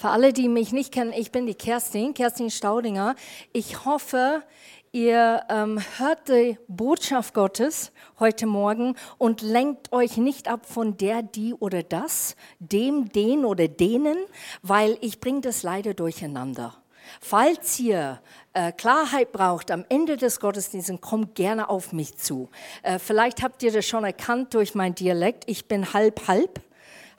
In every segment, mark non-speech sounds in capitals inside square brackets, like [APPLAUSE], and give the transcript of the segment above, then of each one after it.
Für alle, die mich nicht kennen, ich bin die Kerstin, Kerstin Staudinger. Ich hoffe, ihr ähm, hört die Botschaft Gottes heute Morgen und lenkt euch nicht ab von der, die oder das, dem, den oder denen, weil ich bringe das leider durcheinander. Falls ihr äh, Klarheit braucht am Ende des Gottesdienstes, kommt gerne auf mich zu. Äh, vielleicht habt ihr das schon erkannt durch mein Dialekt. Ich bin halb halb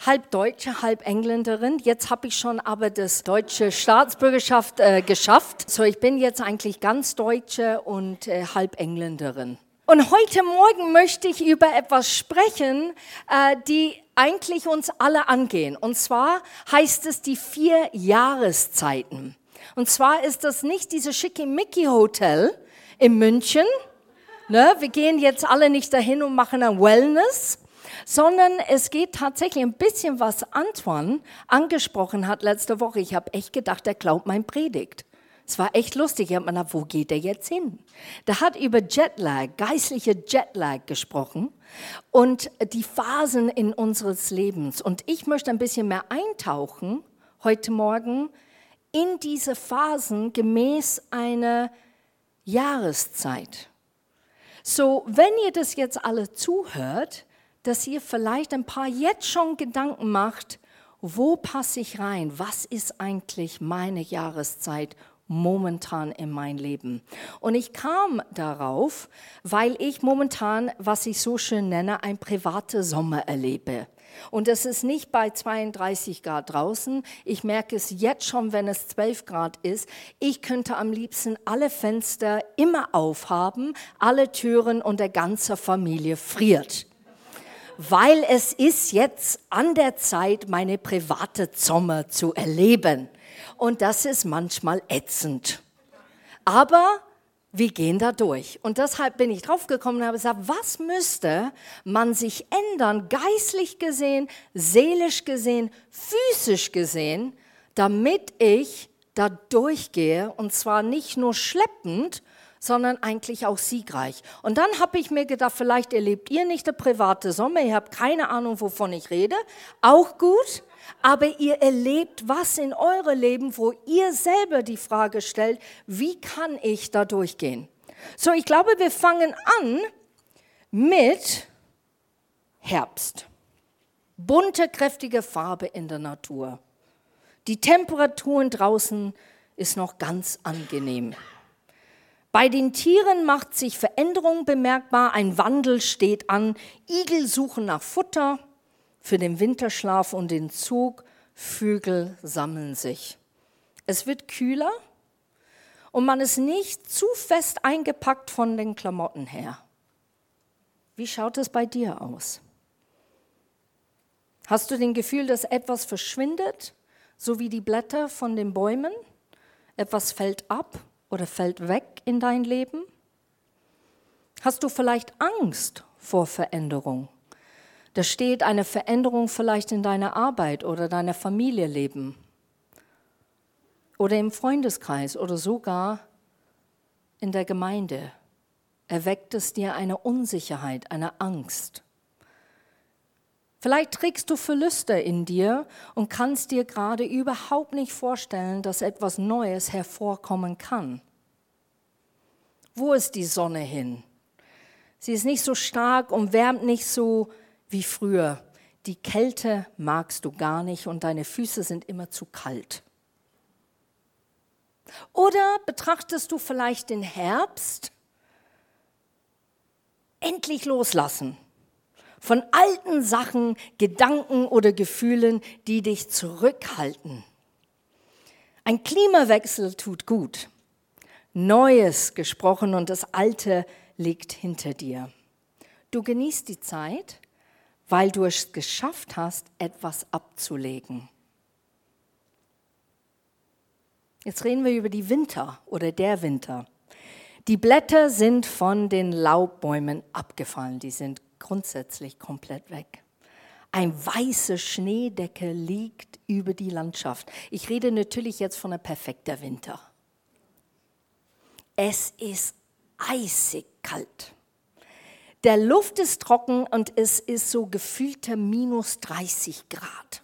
halb Deutsche, halb Engländerin. Jetzt habe ich schon aber das deutsche Staatsbürgerschaft äh, geschafft. So, ich bin jetzt eigentlich ganz Deutsche und äh, halb Engländerin. Und heute Morgen möchte ich über etwas sprechen, äh, die eigentlich uns alle angehen. Und zwar heißt es die vier Jahreszeiten. Und zwar ist das nicht diese Schickimicki Hotel in München. Ne? Wir gehen jetzt alle nicht dahin und machen ein Wellness, sondern es geht tatsächlich ein bisschen, was Antoine angesprochen hat letzte Woche. Ich habe echt gedacht, er glaubt mein Predigt. Es war echt lustig. Ich habe mir gedacht, wo geht er jetzt hin? Der hat über Jetlag, geistliche Jetlag gesprochen und die Phasen in unseres Lebens. Und ich möchte ein bisschen mehr eintauchen heute Morgen in diese Phasen gemäß einer Jahreszeit. So, wenn ihr das jetzt alle zuhört, dass ihr vielleicht ein paar jetzt schon Gedanken macht, wo passe ich rein? Was ist eigentlich meine Jahreszeit momentan in mein Leben? Und ich kam darauf, weil ich momentan, was ich so schön nenne, ein privater Sommer erlebe. Und es ist nicht bei 32 Grad draußen. Ich merke es jetzt schon, wenn es 12 Grad ist. Ich könnte am liebsten alle Fenster immer aufhaben, alle Türen und der ganze Familie friert weil es ist jetzt an der Zeit, meine private Sommer zu erleben. Und das ist manchmal ätzend. Aber wir gehen da durch. Und deshalb bin ich draufgekommen und habe gesagt, was müsste man sich ändern, geistlich gesehen, seelisch gesehen, physisch gesehen, damit ich da durchgehe und zwar nicht nur schleppend, sondern eigentlich auch siegreich. Und dann habe ich mir gedacht, vielleicht erlebt ihr nicht der private Sommer, ihr habt keine Ahnung, wovon ich rede, auch gut, aber ihr erlebt was in eurem Leben, wo ihr selber die Frage stellt, wie kann ich da durchgehen? So, ich glaube, wir fangen an mit Herbst. Bunte, kräftige Farbe in der Natur. Die Temperaturen draußen ist noch ganz angenehm. Bei den Tieren macht sich Veränderung bemerkbar, ein Wandel steht an. Igel suchen nach Futter für den Winterschlaf und den Zug. Vögel sammeln sich. Es wird kühler und man ist nicht zu fest eingepackt von den Klamotten her. Wie schaut es bei dir aus? Hast du den Gefühl, dass etwas verschwindet, so wie die Blätter von den Bäumen? Etwas fällt ab oder fällt weg in dein Leben? Hast du vielleicht Angst vor Veränderung? Da steht eine Veränderung vielleicht in deiner Arbeit oder deiner Familie leben oder im Freundeskreis oder sogar in der Gemeinde. Erweckt es dir eine Unsicherheit, eine Angst. Vielleicht trägst du Verluste in dir und kannst dir gerade überhaupt nicht vorstellen, dass etwas Neues hervorkommen kann. Wo ist die Sonne hin? Sie ist nicht so stark und wärmt nicht so wie früher. Die Kälte magst du gar nicht und deine Füße sind immer zu kalt. Oder betrachtest du vielleicht den Herbst? Endlich loslassen von alten Sachen, Gedanken oder Gefühlen, die dich zurückhalten. Ein Klimawechsel tut gut. Neues gesprochen und das Alte liegt hinter dir. Du genießt die Zeit, weil du es geschafft hast, etwas abzulegen. Jetzt reden wir über die Winter oder der Winter. Die Blätter sind von den Laubbäumen abgefallen, die sind grundsätzlich komplett weg. Ein weiße Schneedecke liegt über die Landschaft. Ich rede natürlich jetzt von einem perfekten Winter. Es ist eisig kalt. Der Luft ist trocken und es ist so gefühlte minus 30 Grad.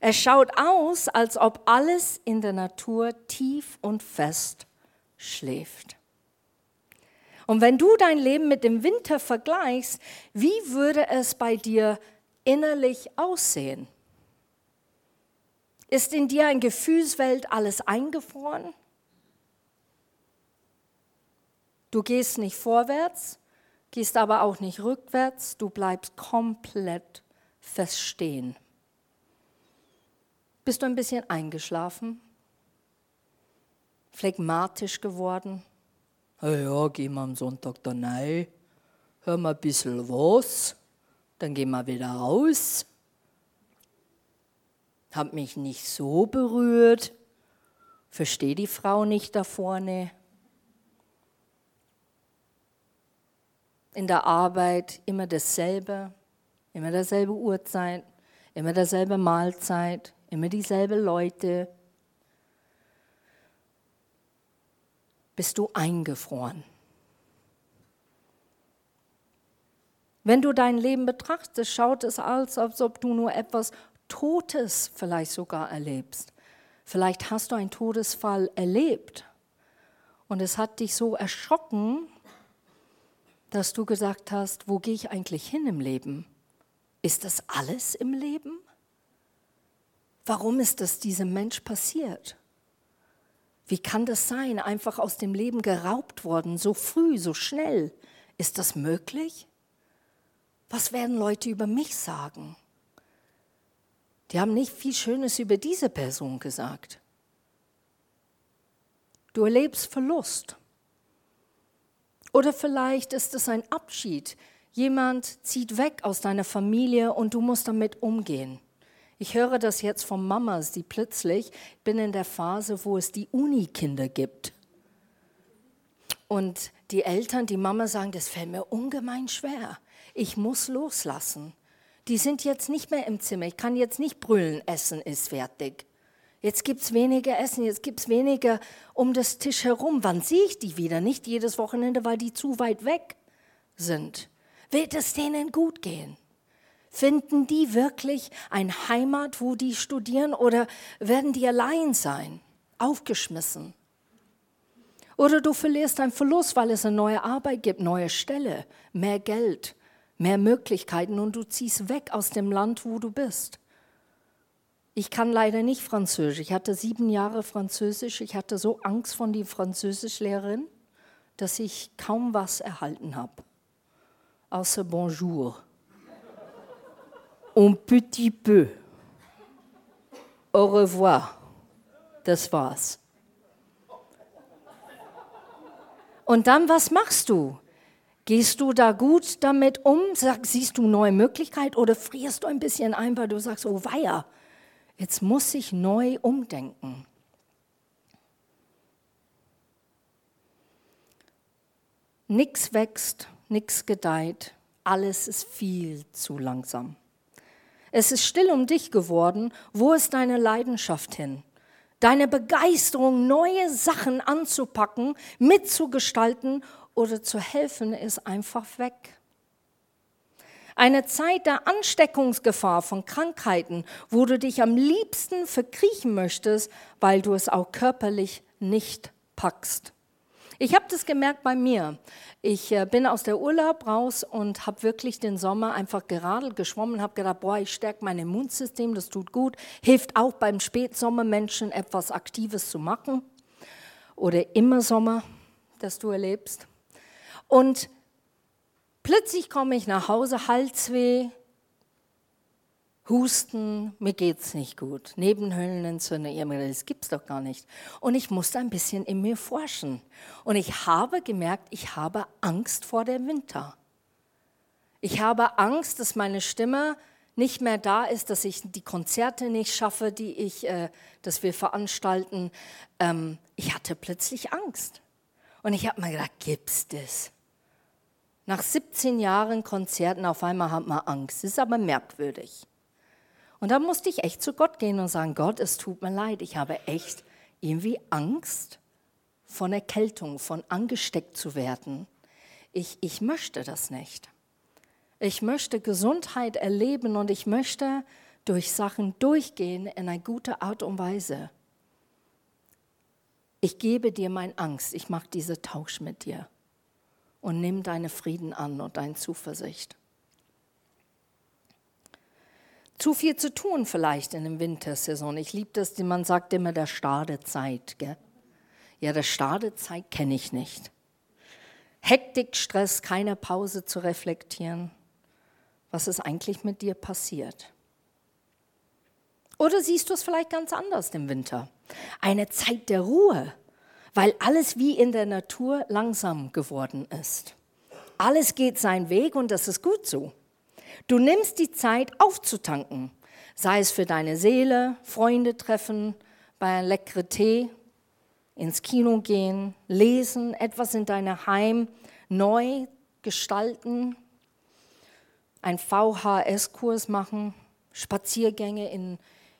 Es schaut aus, als ob alles in der Natur tief und fest schläft. Und wenn du dein Leben mit dem Winter vergleichst, wie würde es bei dir innerlich aussehen? Ist in dir ein Gefühlswelt alles eingefroren? Du gehst nicht vorwärts, gehst aber auch nicht rückwärts, du bleibst komplett feststehen. Bist du ein bisschen eingeschlafen? Phlegmatisch geworden? Ja, ja, gehen wir am Sonntag da rein, hören wir ein bisschen was, dann gehen wir wieder raus. Hat mich nicht so berührt, verstehe die Frau nicht da vorne. In der Arbeit immer dasselbe, immer derselbe Uhrzeit, immer derselbe Mahlzeit, immer dieselbe Leute. Bist du eingefroren? Wenn du dein Leben betrachtest, schaut es aus, als ob du nur etwas Totes vielleicht sogar erlebst. Vielleicht hast du einen Todesfall erlebt und es hat dich so erschrocken, dass du gesagt hast, wo gehe ich eigentlich hin im Leben? Ist das alles im Leben? Warum ist das diesem Mensch passiert? Wie kann das sein, einfach aus dem Leben geraubt worden, so früh, so schnell? Ist das möglich? Was werden Leute über mich sagen? Die haben nicht viel Schönes über diese Person gesagt. Du erlebst Verlust. Oder vielleicht ist es ein Abschied. Jemand zieht weg aus deiner Familie und du musst damit umgehen. Ich höre das jetzt von Mamas, die plötzlich, ich bin in der Phase, wo es die Uni-Kinder gibt. Und die Eltern, die Mama sagen, das fällt mir ungemein schwer. Ich muss loslassen. Die sind jetzt nicht mehr im Zimmer. Ich kann jetzt nicht brüllen, Essen ist fertig. Jetzt gibt es weniger Essen, jetzt gibt es weniger um das Tisch herum. Wann sehe ich die wieder? Nicht jedes Wochenende, weil die zu weit weg sind. Wird es denen gut gehen? Finden die wirklich eine Heimat, wo die studieren oder werden die allein sein, aufgeschmissen? Oder du verlierst einen Verlust, weil es eine neue Arbeit gibt, neue Stelle, mehr Geld, mehr Möglichkeiten und du ziehst weg aus dem Land, wo du bist. Ich kann leider nicht Französisch. Ich hatte sieben Jahre Französisch. Ich hatte so Angst von die Französischlehrerin, dass ich kaum was erhalten habe. Außer Bonjour un petit peu. Au revoir. Das war's. Und dann, was machst du? Gehst du da gut damit um? Sag, siehst du neue Möglichkeiten oder frierst du ein bisschen ein, weil du sagst, oh weia, jetzt muss ich neu umdenken. Nichts wächst, nichts gedeiht, alles ist viel zu langsam. Es ist still um dich geworden. Wo ist deine Leidenschaft hin? Deine Begeisterung, neue Sachen anzupacken, mitzugestalten oder zu helfen, ist einfach weg. Eine Zeit der Ansteckungsgefahr von Krankheiten, wo du dich am liebsten verkriechen möchtest, weil du es auch körperlich nicht packst. Ich habe das gemerkt bei mir. Ich äh, bin aus der Urlaub raus und habe wirklich den Sommer einfach geradelt, geschwommen, habe gedacht, boah, ich stärke mein Immunsystem, das tut gut, hilft auch beim Spätsommermenschen etwas Aktives zu machen oder immer Sommer, das du erlebst. Und plötzlich komme ich nach Hause, Halsweh, Husten, mir geht's nicht gut, Nebenhöhlenentzündung, das gibt's doch gar nicht. Und ich musste ein bisschen in mir forschen. Und ich habe gemerkt, ich habe Angst vor dem Winter. Ich habe Angst, dass meine Stimme nicht mehr da ist, dass ich die Konzerte nicht schaffe, die ich, äh, dass wir veranstalten. Ähm, ich hatte plötzlich Angst. Und ich habe mir gedacht, gibt's das? Nach 17 Jahren Konzerten auf einmal hat man Angst. Das ist aber merkwürdig. Und da musste ich echt zu Gott gehen und sagen, Gott, es tut mir leid, ich habe echt irgendwie Angst von Erkältung, von angesteckt zu werden. Ich, ich möchte das nicht. Ich möchte Gesundheit erleben und ich möchte durch Sachen durchgehen in eine gute Art und Weise. Ich gebe dir meine Angst, ich mache diesen Tausch mit dir und nimm deine Frieden an und deine Zuversicht. Zu viel zu tun vielleicht in der Wintersaison. Ich liebe das, man sagt immer der Stadezeit. Gell? Ja, der Stadezeit kenne ich nicht. Hektik, Stress, keine Pause zu reflektieren. Was ist eigentlich mit dir passiert? Oder siehst du es vielleicht ganz anders im Winter? Eine Zeit der Ruhe, weil alles wie in der Natur langsam geworden ist. Alles geht seinen Weg und das ist gut so. Du nimmst die Zeit aufzutanken, sei es für deine Seele, Freunde treffen, bei einem leckeren Tee, ins Kino gehen, lesen, etwas in deinem Heim neu gestalten, einen VHS-Kurs machen, Spaziergänge in,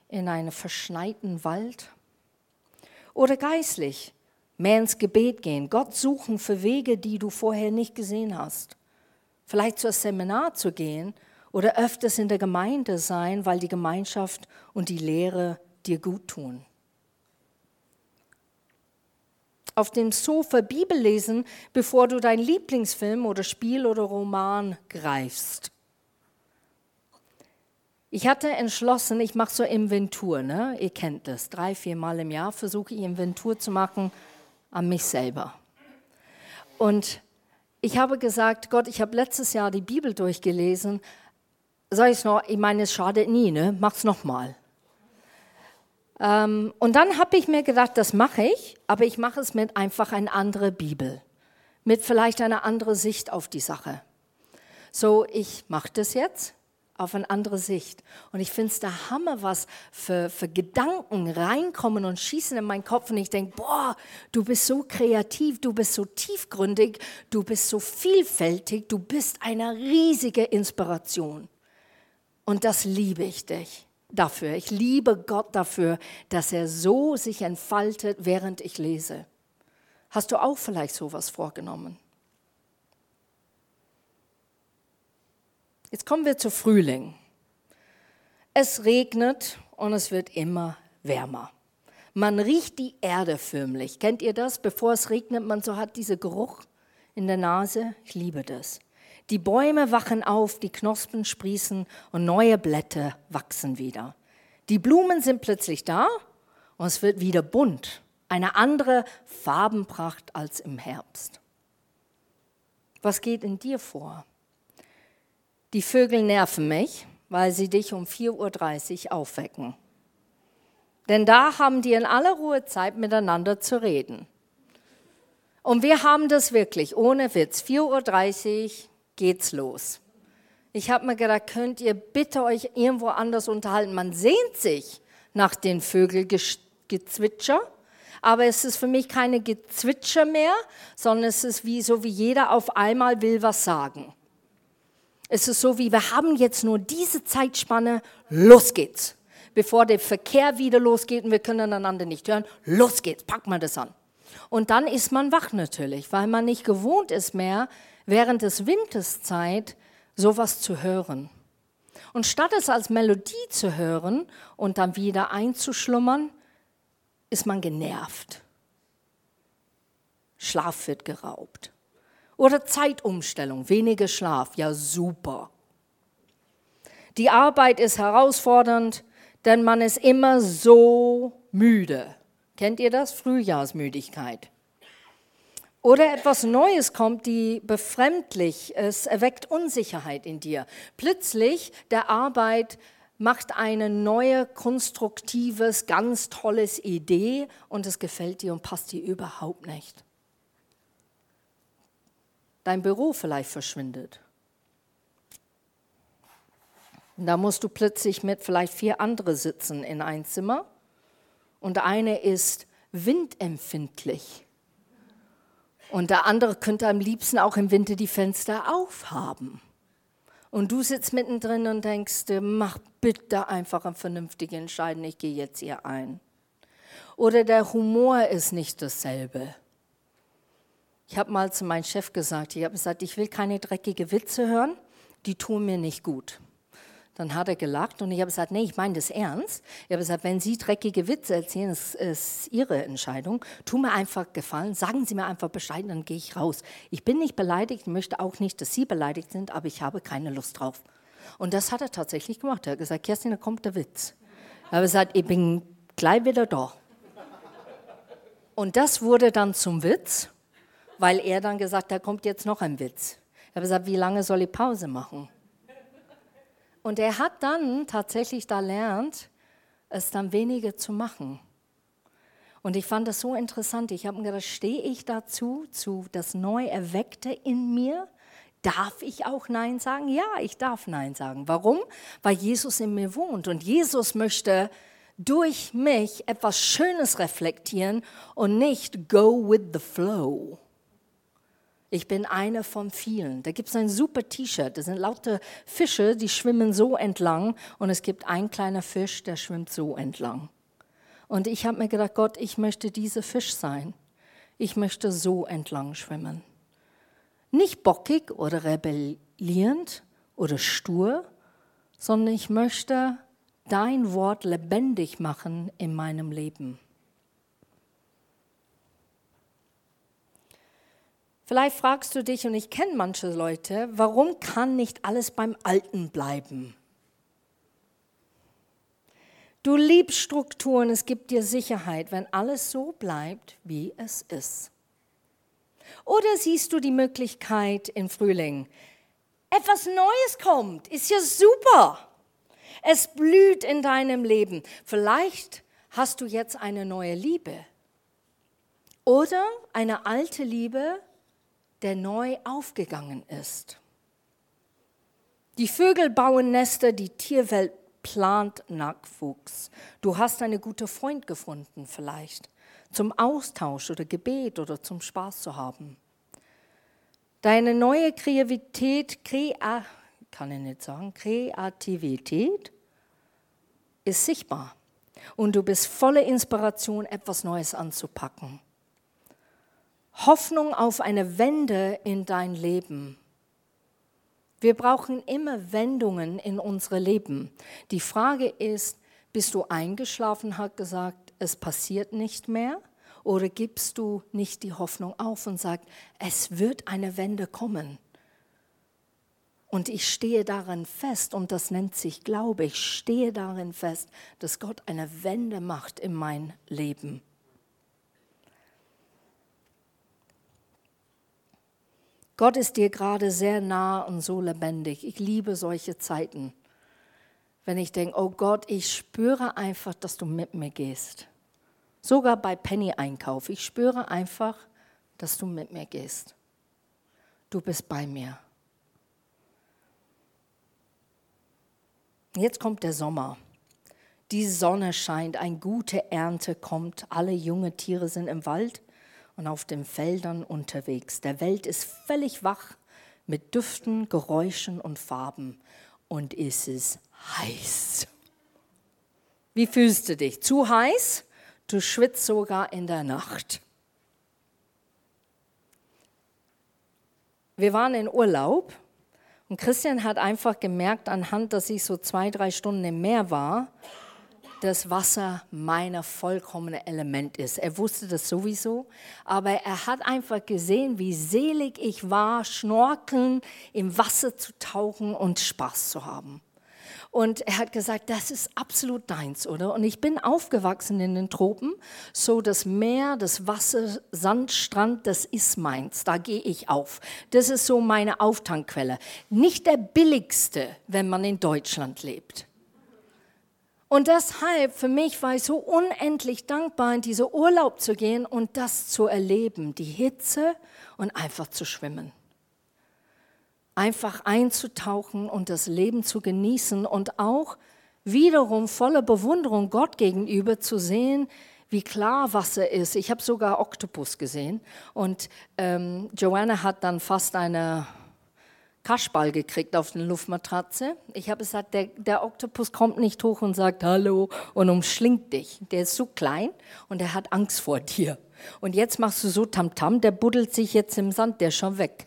in einen verschneiten Wald. Oder geistlich, mehr ins Gebet gehen, Gott suchen für Wege, die du vorher nicht gesehen hast. Vielleicht zu einem Seminar zu gehen oder öfters in der Gemeinde sein, weil die Gemeinschaft und die Lehre dir gut tun. Auf dem Sofa Bibel lesen, bevor du dein Lieblingsfilm oder Spiel oder Roman greifst. Ich hatte entschlossen, ich mache so Inventur, ne? ihr kennt das, drei, vier Mal im Jahr versuche ich Inventur zu machen an mich selber. Und ich habe gesagt, Gott, ich habe letztes Jahr die Bibel durchgelesen, sag ich noch, ich meine, es schadet nie, ne? mach's nochmal. Ähm, und dann habe ich mir gedacht, das mache ich, aber ich mache es mit einfach einer anderen Bibel, mit vielleicht einer anderen Sicht auf die Sache. So, ich mache das jetzt auf eine andere Sicht. Und ich finde es der Hammer, was für, für Gedanken reinkommen und schießen in meinen Kopf. Und ich denke, boah, du bist so kreativ, du bist so tiefgründig, du bist so vielfältig, du bist eine riesige Inspiration. Und das liebe ich dich dafür. Ich liebe Gott dafür, dass er so sich entfaltet, während ich lese. Hast du auch vielleicht sowas vorgenommen? Jetzt kommen wir zu Frühling. Es regnet und es wird immer wärmer. Man riecht die Erde förmlich. Kennt ihr das? Bevor es regnet, man so hat diesen Geruch in der Nase. Ich liebe das. Die Bäume wachen auf, die Knospen sprießen und neue Blätter wachsen wieder. Die Blumen sind plötzlich da und es wird wieder bunt. Eine andere Farbenpracht als im Herbst. Was geht in dir vor? Die Vögel nerven mich, weil sie dich um 4.30 Uhr aufwecken. Denn da haben die in aller Ruhe Zeit, miteinander zu reden. Und wir haben das wirklich, ohne Witz, 4.30 Uhr, geht's los. Ich habe mir gedacht, könnt ihr bitte euch irgendwo anders unterhalten? Man sehnt sich nach den Vögelgezwitscher, aber es ist für mich keine Gezwitscher mehr, sondern es ist wie so, wie jeder auf einmal will was sagen. Es ist so, wie wir haben jetzt nur diese Zeitspanne, los geht's. Bevor der Verkehr wieder losgeht und wir können einander nicht hören, los geht's, pack mal das an. Und dann ist man wach natürlich, weil man nicht gewohnt ist mehr, während des Winterszeit sowas zu hören. Und statt es als Melodie zu hören und dann wieder einzuschlummern, ist man genervt. Schlaf wird geraubt. Oder Zeitumstellung, weniger Schlaf, ja super. Die Arbeit ist herausfordernd, denn man ist immer so müde. Kennt ihr das? Frühjahrsmüdigkeit. Oder etwas Neues kommt, die befremdlich ist, erweckt Unsicherheit in dir. Plötzlich der Arbeit macht eine neue, konstruktives, ganz tolles Idee und es gefällt dir und passt dir überhaupt nicht. Dein Büro vielleicht verschwindet. Da musst du plötzlich mit vielleicht vier anderen sitzen in ein Zimmer und eine ist windempfindlich und der andere könnte am liebsten auch im Winter die Fenster aufhaben. Und du sitzt mittendrin und denkst, mach bitte einfach eine vernünftige Entscheidung, ich gehe jetzt hier ein. Oder der Humor ist nicht dasselbe. Ich habe mal zu meinem Chef gesagt, ich habe gesagt, ich will keine dreckige Witze hören, die tun mir nicht gut. Dann hat er gelacht und ich habe gesagt, nee, ich meine das ernst. Ich habe gesagt, wenn Sie dreckige Witze erzählen, das ist Ihre Entscheidung. Tu mir einfach gefallen, sagen Sie mir einfach Bescheid, dann gehe ich raus. Ich bin nicht beleidigt, möchte auch nicht, dass Sie beleidigt sind, aber ich habe keine Lust drauf. Und das hat er tatsächlich gemacht. Er hat gesagt, Kerstin, da kommt der Witz. Ich habe gesagt, ich bin gleich wieder da. Und das wurde dann zum Witz, weil er dann gesagt hat, da kommt jetzt noch ein Witz. Ich habe gesagt, wie lange soll ich Pause machen? Und er hat dann tatsächlich da lernt, es dann weniger zu machen. Und ich fand das so interessant. Ich habe mir gedacht, stehe ich dazu, zu das Neu-Erweckte in mir? Darf ich auch Nein sagen? Ja, ich darf Nein sagen. Warum? Weil Jesus in mir wohnt. Und Jesus möchte durch mich etwas Schönes reflektieren und nicht go with the flow. Ich bin eine von vielen. Da gibt es ein super T-Shirt. Das sind lauter Fische, die schwimmen so entlang. Und es gibt einen kleiner Fisch, der schwimmt so entlang. Und ich habe mir gedacht, Gott, ich möchte dieser Fisch sein. Ich möchte so entlang schwimmen. Nicht bockig oder rebellierend oder stur, sondern ich möchte dein Wort lebendig machen in meinem Leben. Vielleicht fragst du dich, und ich kenne manche Leute, warum kann nicht alles beim Alten bleiben? Du liebst Strukturen, es gibt dir Sicherheit, wenn alles so bleibt, wie es ist. Oder siehst du die Möglichkeit im Frühling, etwas Neues kommt, ist ja super. Es blüht in deinem Leben. Vielleicht hast du jetzt eine neue Liebe oder eine alte Liebe, der neu aufgegangen ist. Die Vögel bauen Nester, die Tierwelt plant Nachwuchs. Du hast einen guten Freund gefunden vielleicht, zum Austausch oder Gebet oder zum Spaß zu haben. Deine neue Kreativität, Krea, kann ich nicht sagen, Kreativität ist sichtbar und du bist voller Inspiration, etwas Neues anzupacken. Hoffnung auf eine Wende in dein Leben. Wir brauchen immer Wendungen in unsere Leben. Die Frage ist, bist du eingeschlafen, hat gesagt, es passiert nicht mehr? Oder gibst du nicht die Hoffnung auf und sagst, es wird eine Wende kommen? Und ich stehe darin fest, und das nennt sich Glaube, ich stehe darin fest, dass Gott eine Wende macht in mein Leben. Gott ist dir gerade sehr nah und so lebendig. Ich liebe solche Zeiten, wenn ich denke, oh Gott, ich spüre einfach, dass du mit mir gehst. Sogar bei Penny-Einkauf. Ich spüre einfach, dass du mit mir gehst. Du bist bei mir. Jetzt kommt der Sommer. Die Sonne scheint, eine gute Ernte kommt, alle junge Tiere sind im Wald und auf den Feldern unterwegs. Der Welt ist völlig wach mit Düften, Geräuschen und Farben und es ist heiß. Wie fühlst du dich? Zu heiß? Du schwitzt sogar in der Nacht. Wir waren in Urlaub und Christian hat einfach gemerkt, anhand, dass ich so zwei, drei Stunden im Meer war, das Wasser mein vollkommene Element ist. Er wusste das sowieso, aber er hat einfach gesehen, wie selig ich war, schnorkeln, im Wasser zu tauchen und Spaß zu haben. Und er hat gesagt, das ist absolut deins, oder? Und ich bin aufgewachsen in den Tropen, so das Meer, das Wasser, Sand, Strand, das ist meins. Da gehe ich auf. Das ist so meine Auftankquelle. Nicht der billigste, wenn man in Deutschland lebt. Und deshalb für mich war ich so unendlich dankbar, in diese Urlaub zu gehen und das zu erleben, die Hitze und einfach zu schwimmen. Einfach einzutauchen und das Leben zu genießen und auch wiederum voller Bewunderung Gott gegenüber zu sehen, wie klar Wasser ist. Ich habe sogar Oktopus gesehen und ähm, Joanna hat dann fast eine Kaschball gekriegt auf den Luftmatratze. Ich habe gesagt, der, der Oktopus kommt nicht hoch und sagt Hallo und umschlingt dich. Der ist so klein und er hat Angst vor dir. Und jetzt machst du so Tamtam, -Tam, der buddelt sich jetzt im Sand, der ist schon weg.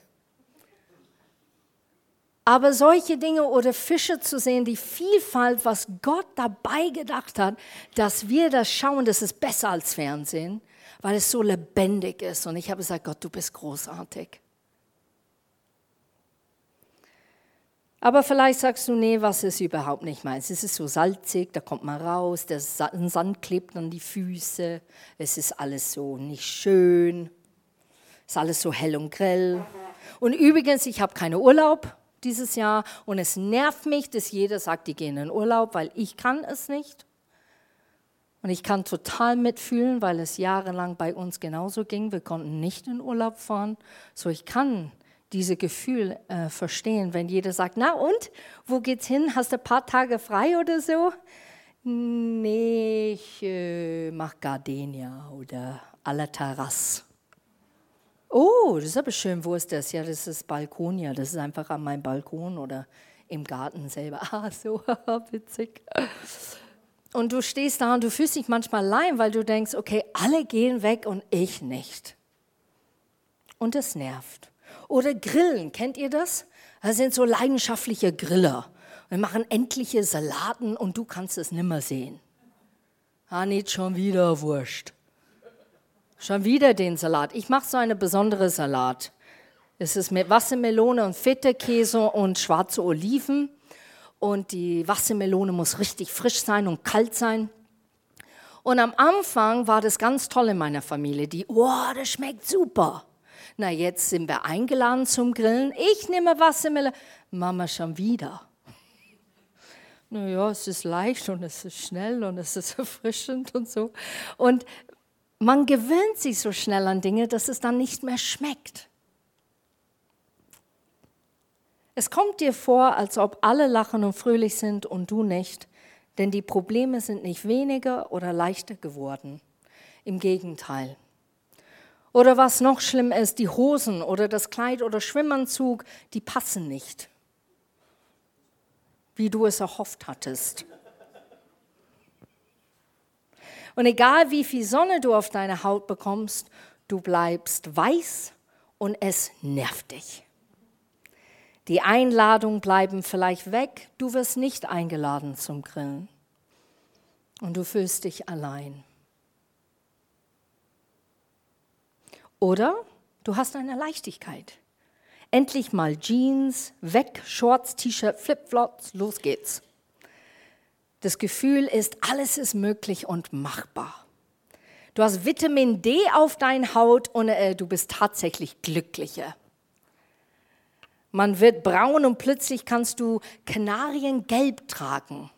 Aber solche Dinge oder Fische zu sehen, die Vielfalt, was Gott dabei gedacht hat, dass wir das schauen, das ist besser als Fernsehen, weil es so lebendig ist. Und ich habe gesagt, Gott, du bist großartig. Aber vielleicht sagst du, nee, was ist überhaupt nicht meins. Es ist so salzig, da kommt man raus, der Sand klebt an die Füße, es ist alles so nicht schön, es ist alles so hell und grell. Und übrigens, ich habe keinen Urlaub dieses Jahr und es nervt mich, dass jeder sagt, die gehen in Urlaub, weil ich kann es nicht. Und ich kann total mitfühlen, weil es jahrelang bei uns genauso ging. Wir konnten nicht in Urlaub fahren. So, ich kann diese Gefühl äh, verstehen, wenn jeder sagt, na und, wo geht's hin? Hast du ein paar Tage frei oder so? Nee, ich äh, mach Gardenia oder Alla Terrasse. Oh, das ist aber schön. Wo ist das? Ja, das ist Balkonia. Das ist einfach an meinem Balkon oder im Garten selber. [LAUGHS] Ah, so [LAUGHS] witzig. Und du stehst da und du fühlst dich manchmal allein, weil du denkst, okay, alle gehen weg und ich nicht. Und es nervt. Oder Grillen, kennt ihr das? Das sind so leidenschaftliche Griller. Wir machen endliche Salaten und du kannst es nimmer sehen. Ah, nicht schon wieder Wurscht. Schon wieder den Salat. Ich mache so eine besondere Salat. Es ist mit Wassermelone und Feta-Käse und schwarze Oliven. Und die Wassermelone muss richtig frisch sein und kalt sein. Und am Anfang war das ganz toll in meiner Familie. Die, oh, das schmeckt super. Na, jetzt sind wir eingeladen zum Grillen. Ich nehme Wassermelone. Mama schon wieder. Naja, es ist leicht und es ist schnell und es ist [LAUGHS] erfrischend und so. Und man gewöhnt sich so schnell an Dinge, dass es dann nicht mehr schmeckt. Es kommt dir vor, als ob alle lachen und fröhlich sind und du nicht, denn die Probleme sind nicht weniger oder leichter geworden. Im Gegenteil. Oder was noch schlimm ist, die Hosen oder das Kleid oder Schwimmanzug, die passen nicht, wie du es erhofft hattest. Und egal wie viel Sonne du auf deine Haut bekommst, du bleibst weiß und es nervt dich. Die Einladungen bleiben vielleicht weg, du wirst nicht eingeladen zum Grillen und du fühlst dich allein. Oder du hast eine Leichtigkeit. Endlich mal Jeans, weg, Shorts, T-Shirt, Flipflops, los geht's. Das Gefühl ist, alles ist möglich und machbar. Du hast Vitamin D auf deiner Haut und äh, du bist tatsächlich glücklicher. Man wird braun und plötzlich kannst du Kanariengelb tragen.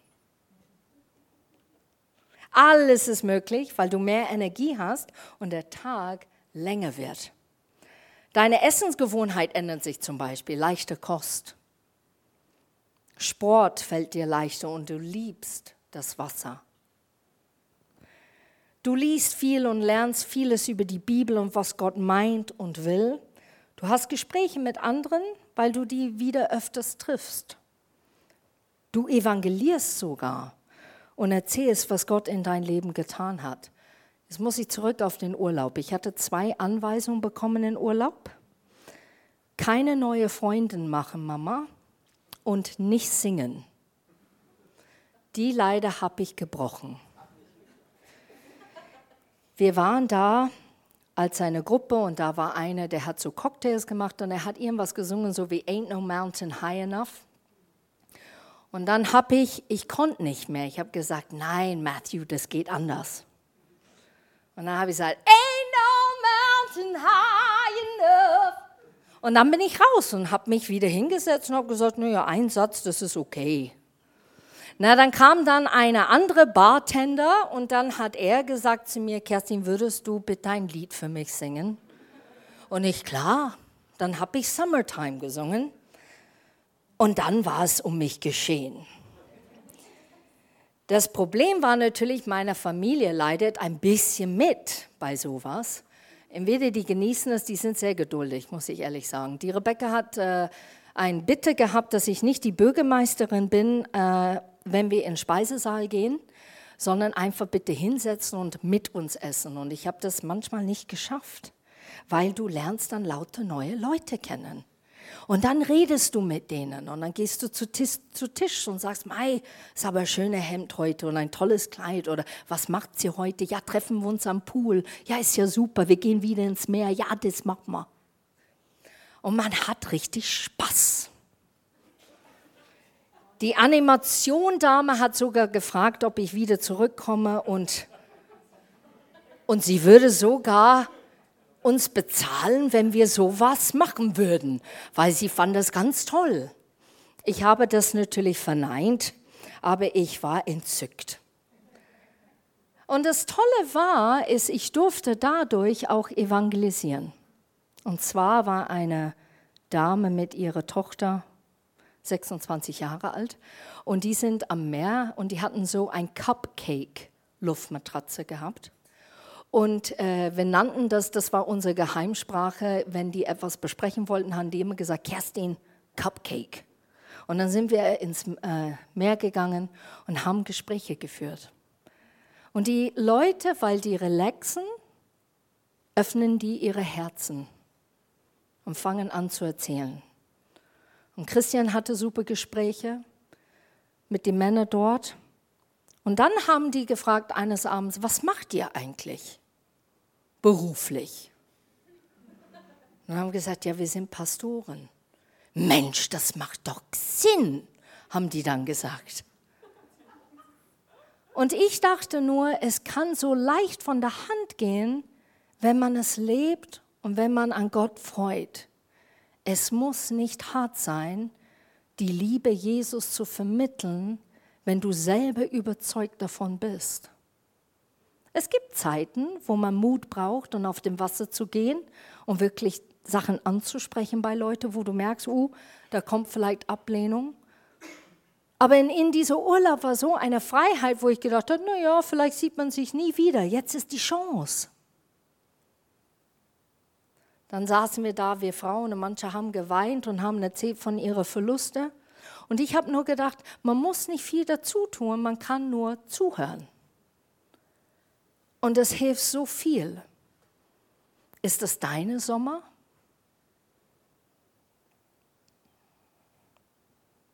Alles ist möglich, weil du mehr Energie hast und der Tag länger wird. Deine Essensgewohnheit ändert sich zum Beispiel, leichte Kost. Sport fällt dir leichter und du liebst das Wasser. Du liest viel und lernst vieles über die Bibel und was Gott meint und will. Du hast Gespräche mit anderen, weil du die wieder öfters triffst. Du evangelierst sogar und erzählst, was Gott in dein Leben getan hat. Jetzt muss ich zurück auf den Urlaub. Ich hatte zwei Anweisungen bekommen in Urlaub. Keine neue Freundin machen, Mama, und nicht singen. Die leider habe ich gebrochen. Wir waren da als eine Gruppe und da war einer, der hat so Cocktails gemacht und er hat irgendwas gesungen, so wie Ain't No Mountain High Enough. Und dann habe ich, ich konnte nicht mehr. Ich habe gesagt, nein, Matthew, das geht anders. Und dann habe ich gesagt, ain't no mountain high enough. Und dann bin ich raus und habe mich wieder hingesetzt und habe gesagt, naja, ein Satz, das ist okay. Na, dann kam dann eine andere Bartender und dann hat er gesagt zu mir, Kerstin, würdest du bitte ein Lied für mich singen? Und ich, klar, dann habe ich Summertime gesungen. Und dann war es um mich geschehen. Das Problem war natürlich, meine Familie leidet ein bisschen mit bei sowas. Entweder die genießen es, die sind sehr geduldig, muss ich ehrlich sagen. Die Rebecca hat äh, ein Bitte gehabt, dass ich nicht die Bürgermeisterin bin, äh, wenn wir in den Speisesaal gehen, sondern einfach bitte hinsetzen und mit uns essen. Und ich habe das manchmal nicht geschafft, weil du lernst dann lauter neue Leute kennen. Und dann redest du mit denen und dann gehst du zu Tisch, zu Tisch und sagst, Mei, ist aber ein schöner Hemd heute und ein tolles Kleid oder was macht sie heute? Ja, treffen wir uns am Pool. Ja, ist ja super, wir gehen wieder ins Meer. Ja, das machen wir. Und man hat richtig Spaß. Die Animationdame hat sogar gefragt, ob ich wieder zurückkomme und, und sie würde sogar uns bezahlen, wenn wir sowas machen würden, weil sie fand das ganz toll. Ich habe das natürlich verneint, aber ich war entzückt. Und das Tolle war, ist, ich durfte dadurch auch evangelisieren. Und zwar war eine Dame mit ihrer Tochter 26 Jahre alt und die sind am Meer und die hatten so ein Cupcake Luftmatratze gehabt. Und äh, wir nannten das, das war unsere Geheimsprache, wenn die etwas besprechen wollten, haben die immer gesagt, Kerstin, Cupcake. Und dann sind wir ins äh, Meer gegangen und haben Gespräche geführt. Und die Leute, weil die relaxen, öffnen die ihre Herzen und fangen an zu erzählen. Und Christian hatte super Gespräche mit den Männern dort. Und dann haben die gefragt eines Abends, was macht ihr eigentlich? Beruflich? Und haben gesagt, ja, wir sind Pastoren. Mensch, das macht doch Sinn, haben die dann gesagt. Und ich dachte nur, es kann so leicht von der Hand gehen, wenn man es lebt und wenn man an Gott freut. Es muss nicht hart sein, die Liebe Jesus zu vermitteln, wenn du selber überzeugt davon bist. Es gibt Zeiten, wo man Mut braucht, um auf dem Wasser zu gehen und wirklich Sachen anzusprechen bei Leuten, wo du merkst, uh, da kommt vielleicht Ablehnung. Aber in, in dieser Urlaub war so eine Freiheit, wo ich gedacht habe, naja, vielleicht sieht man sich nie wieder. Jetzt ist die Chance. Dann saßen wir da, wir Frauen, und manche haben geweint und haben erzählt von ihren Verlusten. Und ich habe nur gedacht, man muss nicht viel dazu tun, man kann nur zuhören. Und das hilft so viel. Ist das deine Sommer?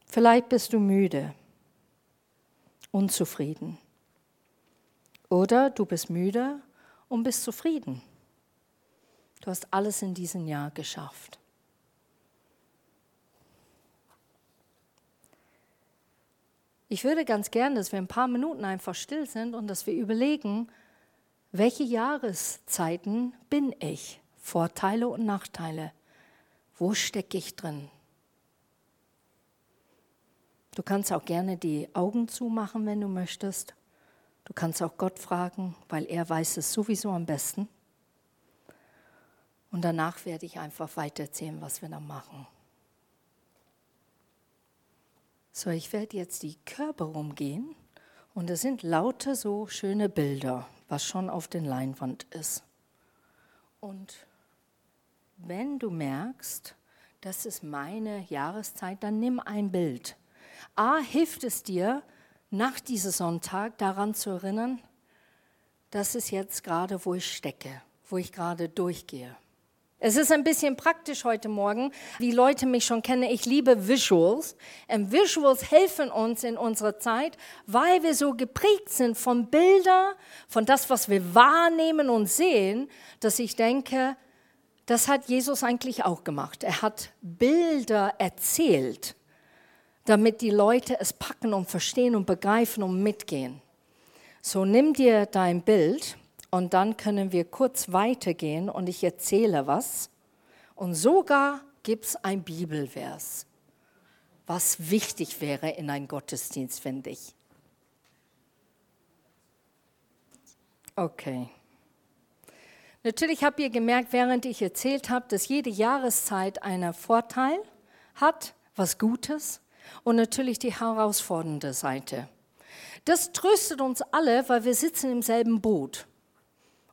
Vielleicht bist du müde, unzufrieden. Oder du bist müde und bist zufrieden. Du hast alles in diesem Jahr geschafft. Ich würde ganz gerne, dass wir ein paar Minuten einfach still sind und dass wir überlegen, welche Jahreszeiten bin ich? Vorteile und Nachteile. Wo stecke ich drin? Du kannst auch gerne die Augen zumachen, wenn du möchtest. Du kannst auch Gott fragen, weil er weiß es sowieso am besten. Und danach werde ich einfach weitererzählen, was wir da machen. So, ich werde jetzt die Körper rumgehen und es sind lauter so schöne Bilder was schon auf den Leinwand ist. Und wenn du merkst, das ist meine Jahreszeit, dann nimm ein Bild. A, hilft es dir, nach diesem Sonntag daran zu erinnern, das ist jetzt gerade, wo ich stecke, wo ich gerade durchgehe. Es ist ein bisschen praktisch heute Morgen, wie Leute mich schon kennen. Ich liebe Visuals. Und Visuals helfen uns in unserer Zeit, weil wir so geprägt sind von Bildern, von das, was wir wahrnehmen und sehen, dass ich denke, das hat Jesus eigentlich auch gemacht. Er hat Bilder erzählt, damit die Leute es packen und verstehen und begreifen und mitgehen. So nimm dir dein Bild und dann können wir kurz weitergehen und ich erzähle was. Und sogar gibt es ein Bibelvers, was wichtig wäre in einem Gottesdienst, finde ich. Okay. Natürlich habt ihr gemerkt, während ich erzählt habe, dass jede Jahreszeit einen Vorteil hat, was Gutes und natürlich die herausfordernde Seite. Das tröstet uns alle, weil wir sitzen im selben Boot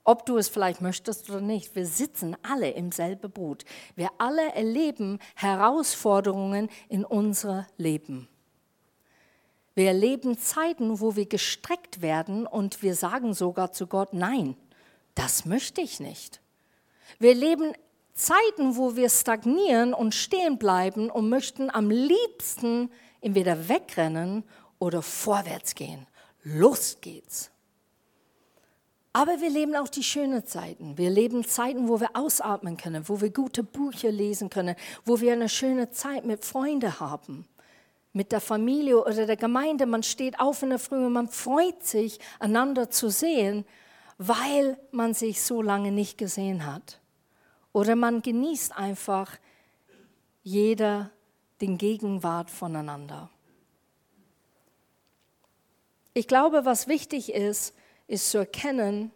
ob du es vielleicht möchtest oder nicht. Wir sitzen alle im selben Boot. Wir alle erleben Herausforderungen in unserem Leben. Wir erleben Zeiten, wo wir gestreckt werden und wir sagen sogar zu Gott, nein, das möchte ich nicht. Wir erleben Zeiten, wo wir stagnieren und stehen bleiben und möchten am liebsten entweder wegrennen oder vorwärts gehen. Los geht's. Aber wir leben auch die schönen Zeiten. Wir leben Zeiten, wo wir ausatmen können, wo wir gute Bücher lesen können, wo wir eine schöne Zeit mit Freunden haben, mit der Familie oder der Gemeinde. Man steht auf in der Früh und man freut sich, einander zu sehen, weil man sich so lange nicht gesehen hat. Oder man genießt einfach jeder den Gegenwart voneinander. Ich glaube, was wichtig ist, ist zu erkennen,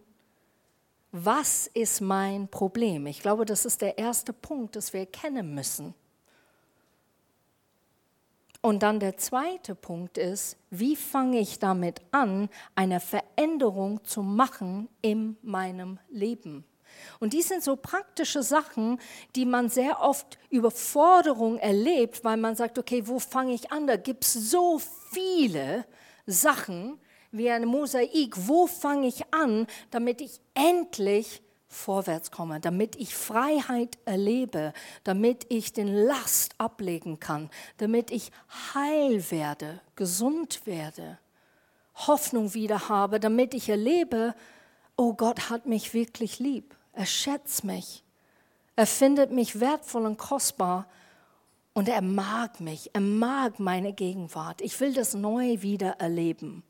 was ist mein Problem? Ich glaube, das ist der erste Punkt, das wir erkennen müssen. Und dann der zweite Punkt ist, wie fange ich damit an, eine Veränderung zu machen in meinem Leben? Und die sind so praktische Sachen, die man sehr oft Überforderung erlebt, weil man sagt, okay, wo fange ich an? Da gibt es so viele Sachen, wie ein Mosaik. Wo fange ich an, damit ich endlich vorwärts komme, damit ich Freiheit erlebe, damit ich den Last ablegen kann, damit ich heil werde, gesund werde, Hoffnung wieder habe, damit ich erlebe, oh Gott hat mich wirklich lieb, er schätzt mich, er findet mich wertvoll und kostbar und er mag mich, er mag meine Gegenwart. Ich will das neu wieder erleben.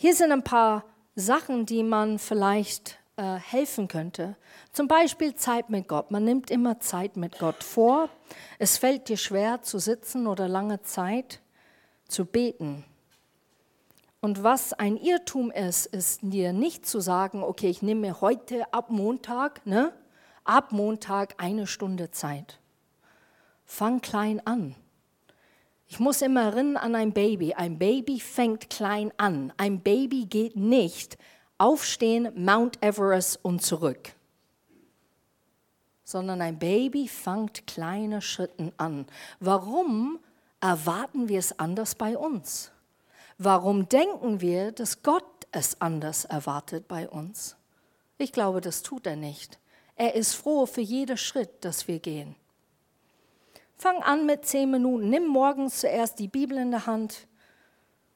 Hier sind ein paar Sachen, die man vielleicht äh, helfen könnte. Zum Beispiel Zeit mit Gott. Man nimmt immer Zeit mit Gott vor. Es fällt dir schwer zu sitzen oder lange Zeit zu beten. Und was ein Irrtum ist, ist dir nicht zu sagen, okay, ich nehme mir heute ab Montag, ne, ab Montag eine Stunde Zeit. Fang klein an. Ich muss immer erinnern an ein Baby. Ein Baby fängt klein an. Ein Baby geht nicht aufstehen, Mount Everest und zurück. Sondern ein Baby fängt kleine Schritte an. Warum erwarten wir es anders bei uns? Warum denken wir, dass Gott es anders erwartet bei uns? Ich glaube, das tut er nicht. Er ist froh für jeden Schritt, dass wir gehen. Fang an mit zehn Minuten. Nimm morgens zuerst die Bibel in der Hand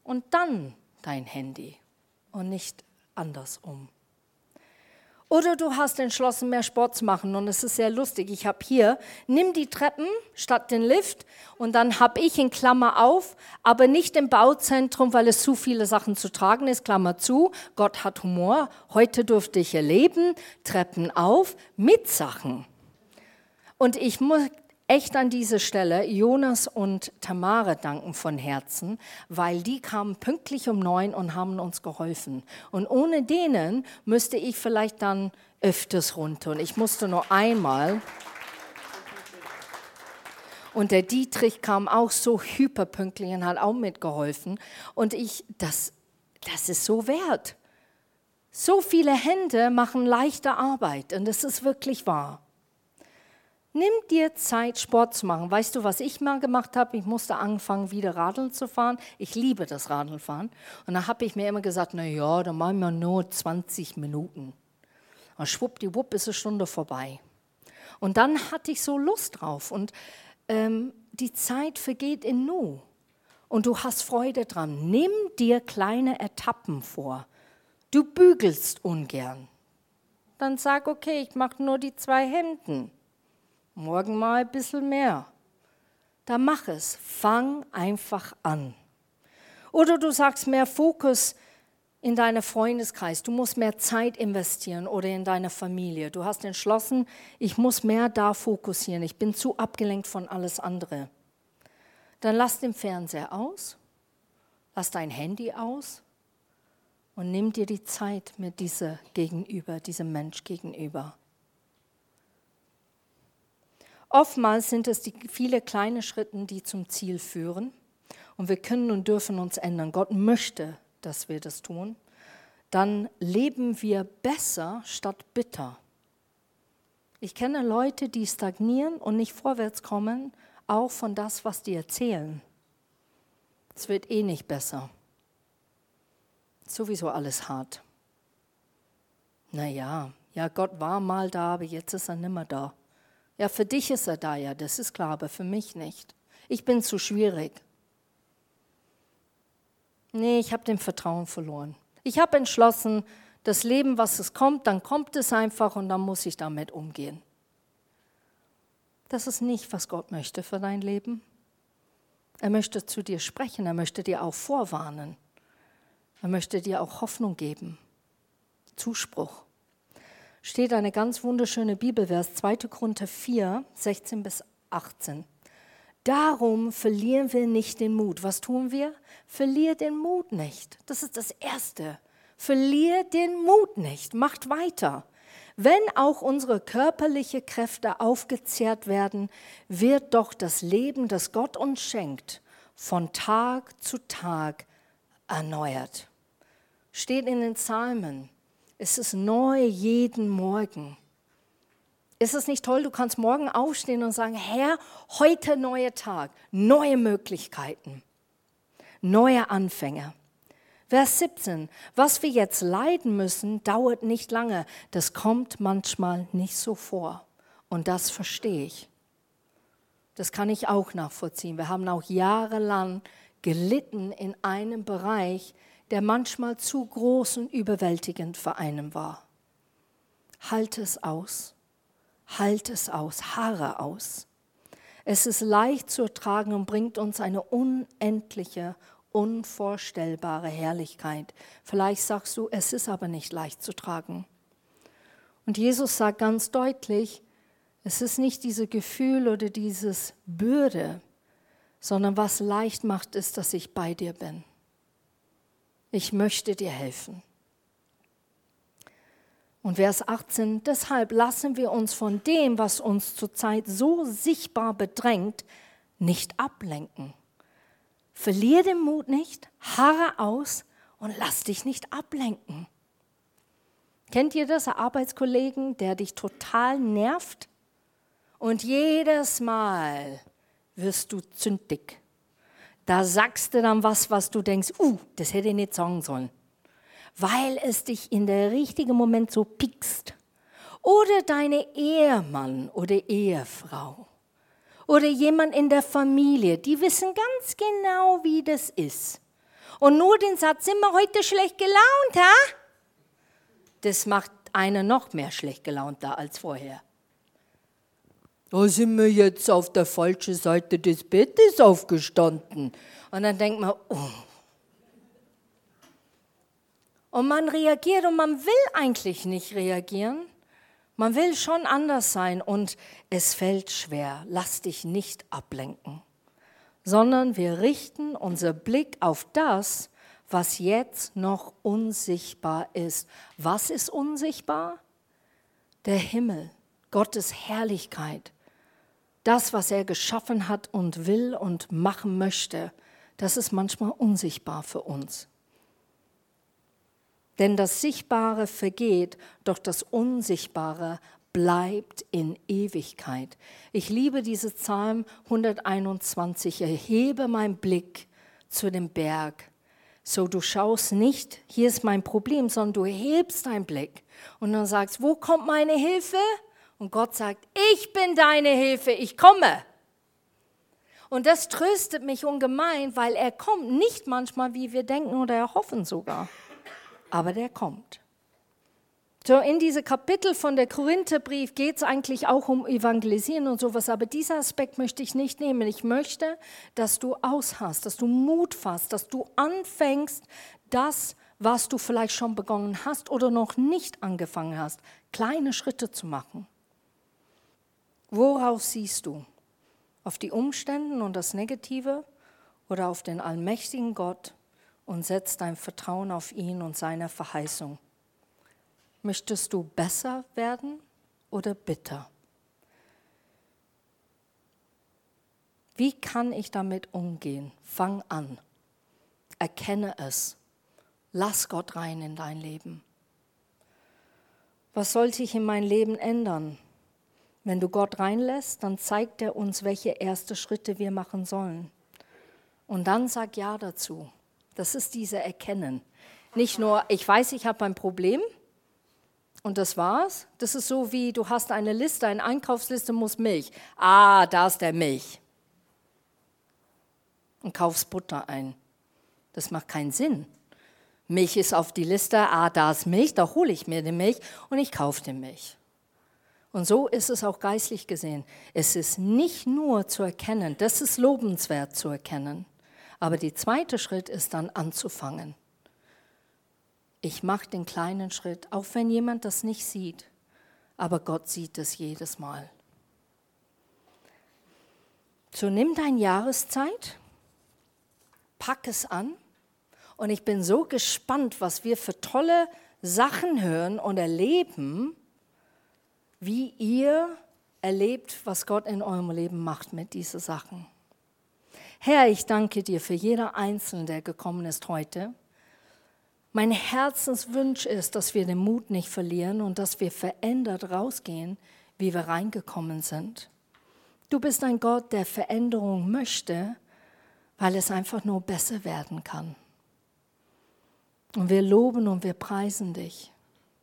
und dann dein Handy und nicht andersrum. Oder du hast entschlossen, mehr Sport zu machen und es ist sehr lustig. Ich habe hier, nimm die Treppen statt den Lift und dann habe ich in Klammer auf, aber nicht im Bauzentrum, weil es zu viele Sachen zu tragen ist, Klammer zu. Gott hat Humor. Heute durfte ich erleben, Treppen auf mit Sachen. Und ich muss echt an dieser Stelle Jonas und Tamara danken von Herzen, weil die kamen pünktlich um neun und haben uns geholfen. Und ohne denen müsste ich vielleicht dann öfters runter. Und ich musste nur einmal. Und der Dietrich kam auch so hyperpünktlich und hat auch mitgeholfen. Und ich, das, das ist so wert. So viele Hände machen leichte Arbeit und das ist wirklich wahr. Nimm dir Zeit, Sport zu machen. Weißt du, was ich mal gemacht habe? Ich musste anfangen, wieder Radeln zu fahren. Ich liebe das Radlfahren. Und da habe ich mir immer gesagt, na ja, dann machen wir nur 20 Minuten. Und schwuppdiwupp ist eine Stunde vorbei. Und dann hatte ich so Lust drauf. Und ähm, die Zeit vergeht in Nu. Und du hast Freude dran. Nimm dir kleine Etappen vor. Du bügelst ungern. Dann sag, okay, ich mache nur die zwei Hemden morgen mal ein bisschen mehr. Da mach es, fang einfach an. Oder du sagst mehr Fokus in deinen Freundeskreis, du musst mehr Zeit investieren oder in deine Familie. Du hast entschlossen, ich muss mehr da fokussieren, ich bin zu abgelenkt von alles andere. Dann lass den Fernseher aus, lass dein Handy aus und nimm dir die Zeit mit dieser Gegenüber, diesem Mensch gegenüber. Oftmals sind es die viele kleine Schritte, die zum Ziel führen. Und wir können und dürfen uns ändern. Gott möchte, dass wir das tun. Dann leben wir besser statt bitter. Ich kenne Leute, die stagnieren und nicht vorwärts kommen, auch von das, was die erzählen. Es wird eh nicht besser. Sowieso alles hart. Naja, ja, Gott war mal da, aber jetzt ist er nimmer da. Ja, für dich ist er da, ja, das ist klar, aber für mich nicht. Ich bin zu schwierig. Nee, ich habe den Vertrauen verloren. Ich habe entschlossen, das Leben, was es kommt, dann kommt es einfach und dann muss ich damit umgehen. Das ist nicht, was Gott möchte für dein Leben. Er möchte zu dir sprechen, er möchte dir auch vorwarnen. Er möchte dir auch Hoffnung geben. Zuspruch. Steht eine ganz wunderschöne Bibelvers, 2. Korinther 4, 16 bis 18. Darum verlieren wir nicht den Mut. Was tun wir? Verlier den Mut nicht. Das ist das Erste. Verlier den Mut nicht. Macht weiter. Wenn auch unsere körperlichen Kräfte aufgezehrt werden, wird doch das Leben, das Gott uns schenkt, von Tag zu Tag erneuert. Steht in den Psalmen. Es ist neu jeden Morgen. Ist es nicht toll, du kannst morgen aufstehen und sagen, Herr, heute neuer Tag, neue Möglichkeiten, neue Anfänge. Vers 17, was wir jetzt leiden müssen, dauert nicht lange. Das kommt manchmal nicht so vor. Und das verstehe ich. Das kann ich auch nachvollziehen. Wir haben auch jahrelang gelitten in einem Bereich, der manchmal zu groß und überwältigend für einen war. Halt es aus. Halt es aus, harre aus. Es ist leicht zu ertragen und bringt uns eine unendliche, unvorstellbare Herrlichkeit. Vielleicht sagst du, es ist aber nicht leicht zu tragen. Und Jesus sagt ganz deutlich, es ist nicht dieses Gefühl oder dieses Bürde, sondern was leicht macht, ist, dass ich bei dir bin. Ich möchte dir helfen. Und Vers 18, deshalb lassen wir uns von dem, was uns zurzeit so sichtbar bedrängt, nicht ablenken. Verlier den Mut nicht, harre aus und lass dich nicht ablenken. Kennt ihr das, Arbeitskollegen, der dich total nervt? Und jedes Mal wirst du zündig. Da sagst du dann was, was du denkst, uh, das hätte ich nicht sagen sollen weil es dich in der richtigen Moment so piekst. Oder deine Ehemann oder Ehefrau oder jemand in der Familie, die wissen ganz genau, wie das ist. Und nur den Satz, sind wir heute schlecht gelaunt, ha? Das macht einer noch mehr schlecht gelaunt da als vorher. Da sind wir jetzt auf der falschen Seite des Bettes aufgestanden. Und dann denkt man, oh, und man reagiert und man will eigentlich nicht reagieren. Man will schon anders sein und es fällt schwer. Lass dich nicht ablenken, sondern wir richten unser Blick auf das, was jetzt noch unsichtbar ist. Was ist unsichtbar? Der Himmel, Gottes Herrlichkeit, das, was er geschaffen hat und will und machen möchte, das ist manchmal unsichtbar für uns. Denn das Sichtbare vergeht, doch das Unsichtbare bleibt in Ewigkeit. Ich liebe diese Psalm 121. Erhebe meinen Blick zu dem Berg. So, du schaust nicht, hier ist mein Problem, sondern du hebst deinen Blick und dann sagst, wo kommt meine Hilfe? Und Gott sagt, ich bin deine Hilfe, ich komme. Und das tröstet mich ungemein, weil er kommt nicht manchmal, wie wir denken oder erhoffen sogar aber der kommt. So, in diese Kapitel von der Korintherbrief geht es eigentlich auch um Evangelisieren und sowas, aber dieser Aspekt möchte ich nicht nehmen. Ich möchte, dass du aushast, dass du Mut fasst, dass du anfängst, das, was du vielleicht schon begonnen hast oder noch nicht angefangen hast, kleine Schritte zu machen. Worauf siehst du? Auf die Umstände und das Negative oder auf den allmächtigen Gott, und setz dein Vertrauen auf ihn und seine Verheißung. Möchtest du besser werden oder bitter? Wie kann ich damit umgehen? Fang an. Erkenne es. Lass Gott rein in dein Leben. Was sollte ich in mein Leben ändern? Wenn du Gott reinlässt, dann zeigt er uns, welche erste Schritte wir machen sollen. Und dann sag Ja dazu. Das ist diese Erkennen. Nicht nur, ich weiß, ich habe ein Problem, Und das war's. Das ist so wie, du hast eine Liste, eine Einkaufsliste, muss Milch. Ah, da ist der Milch. Und kaufst Butter ein. Das macht keinen Sinn. Milch ist auf die Liste, ah, da ist Milch, da hole ich mir die Milch und ich kaufe die Milch. Und so ist es auch geistlich gesehen. Es ist nicht nur zu erkennen, das ist lobenswert zu erkennen, aber der zweite Schritt ist dann anzufangen. Ich mache den kleinen Schritt, auch wenn jemand das nicht sieht, aber Gott sieht es jedes Mal. So nimm deine Jahreszeit, pack es an und ich bin so gespannt, was wir für tolle Sachen hören und erleben, wie ihr erlebt, was Gott in eurem Leben macht mit diesen Sachen. Herr, ich danke dir für jeder Einzelne, der gekommen ist heute. Mein Herzenswunsch ist, dass wir den Mut nicht verlieren und dass wir verändert rausgehen, wie wir reingekommen sind. Du bist ein Gott, der Veränderung möchte, weil es einfach nur besser werden kann. Und wir loben und wir preisen dich.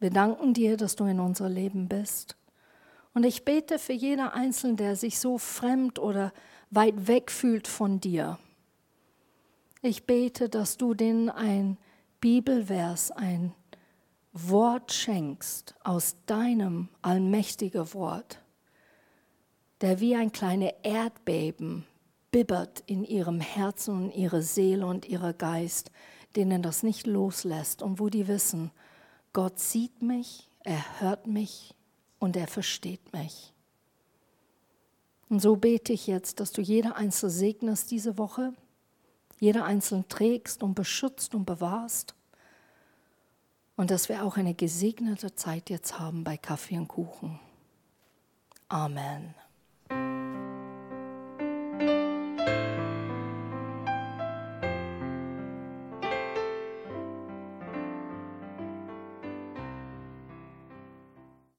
Wir danken dir, dass du in unser Leben bist. Und ich bete für jeder Einzelne, der sich so fremd oder weit weg fühlt von dir. Ich bete, dass du denen ein Bibelvers, ein Wort schenkst aus deinem allmächtigen Wort, der wie ein kleines Erdbeben bibbert in ihrem Herzen und ihrer Seele und ihrer Geist, denen das nicht loslässt und wo die wissen, Gott sieht mich, er hört mich und er versteht mich. Und so bete ich jetzt, dass du jeder Einzelne segnest diese Woche, jeder Einzelne trägst und beschützt und bewahrst und dass wir auch eine gesegnete Zeit jetzt haben bei Kaffee und Kuchen. Amen.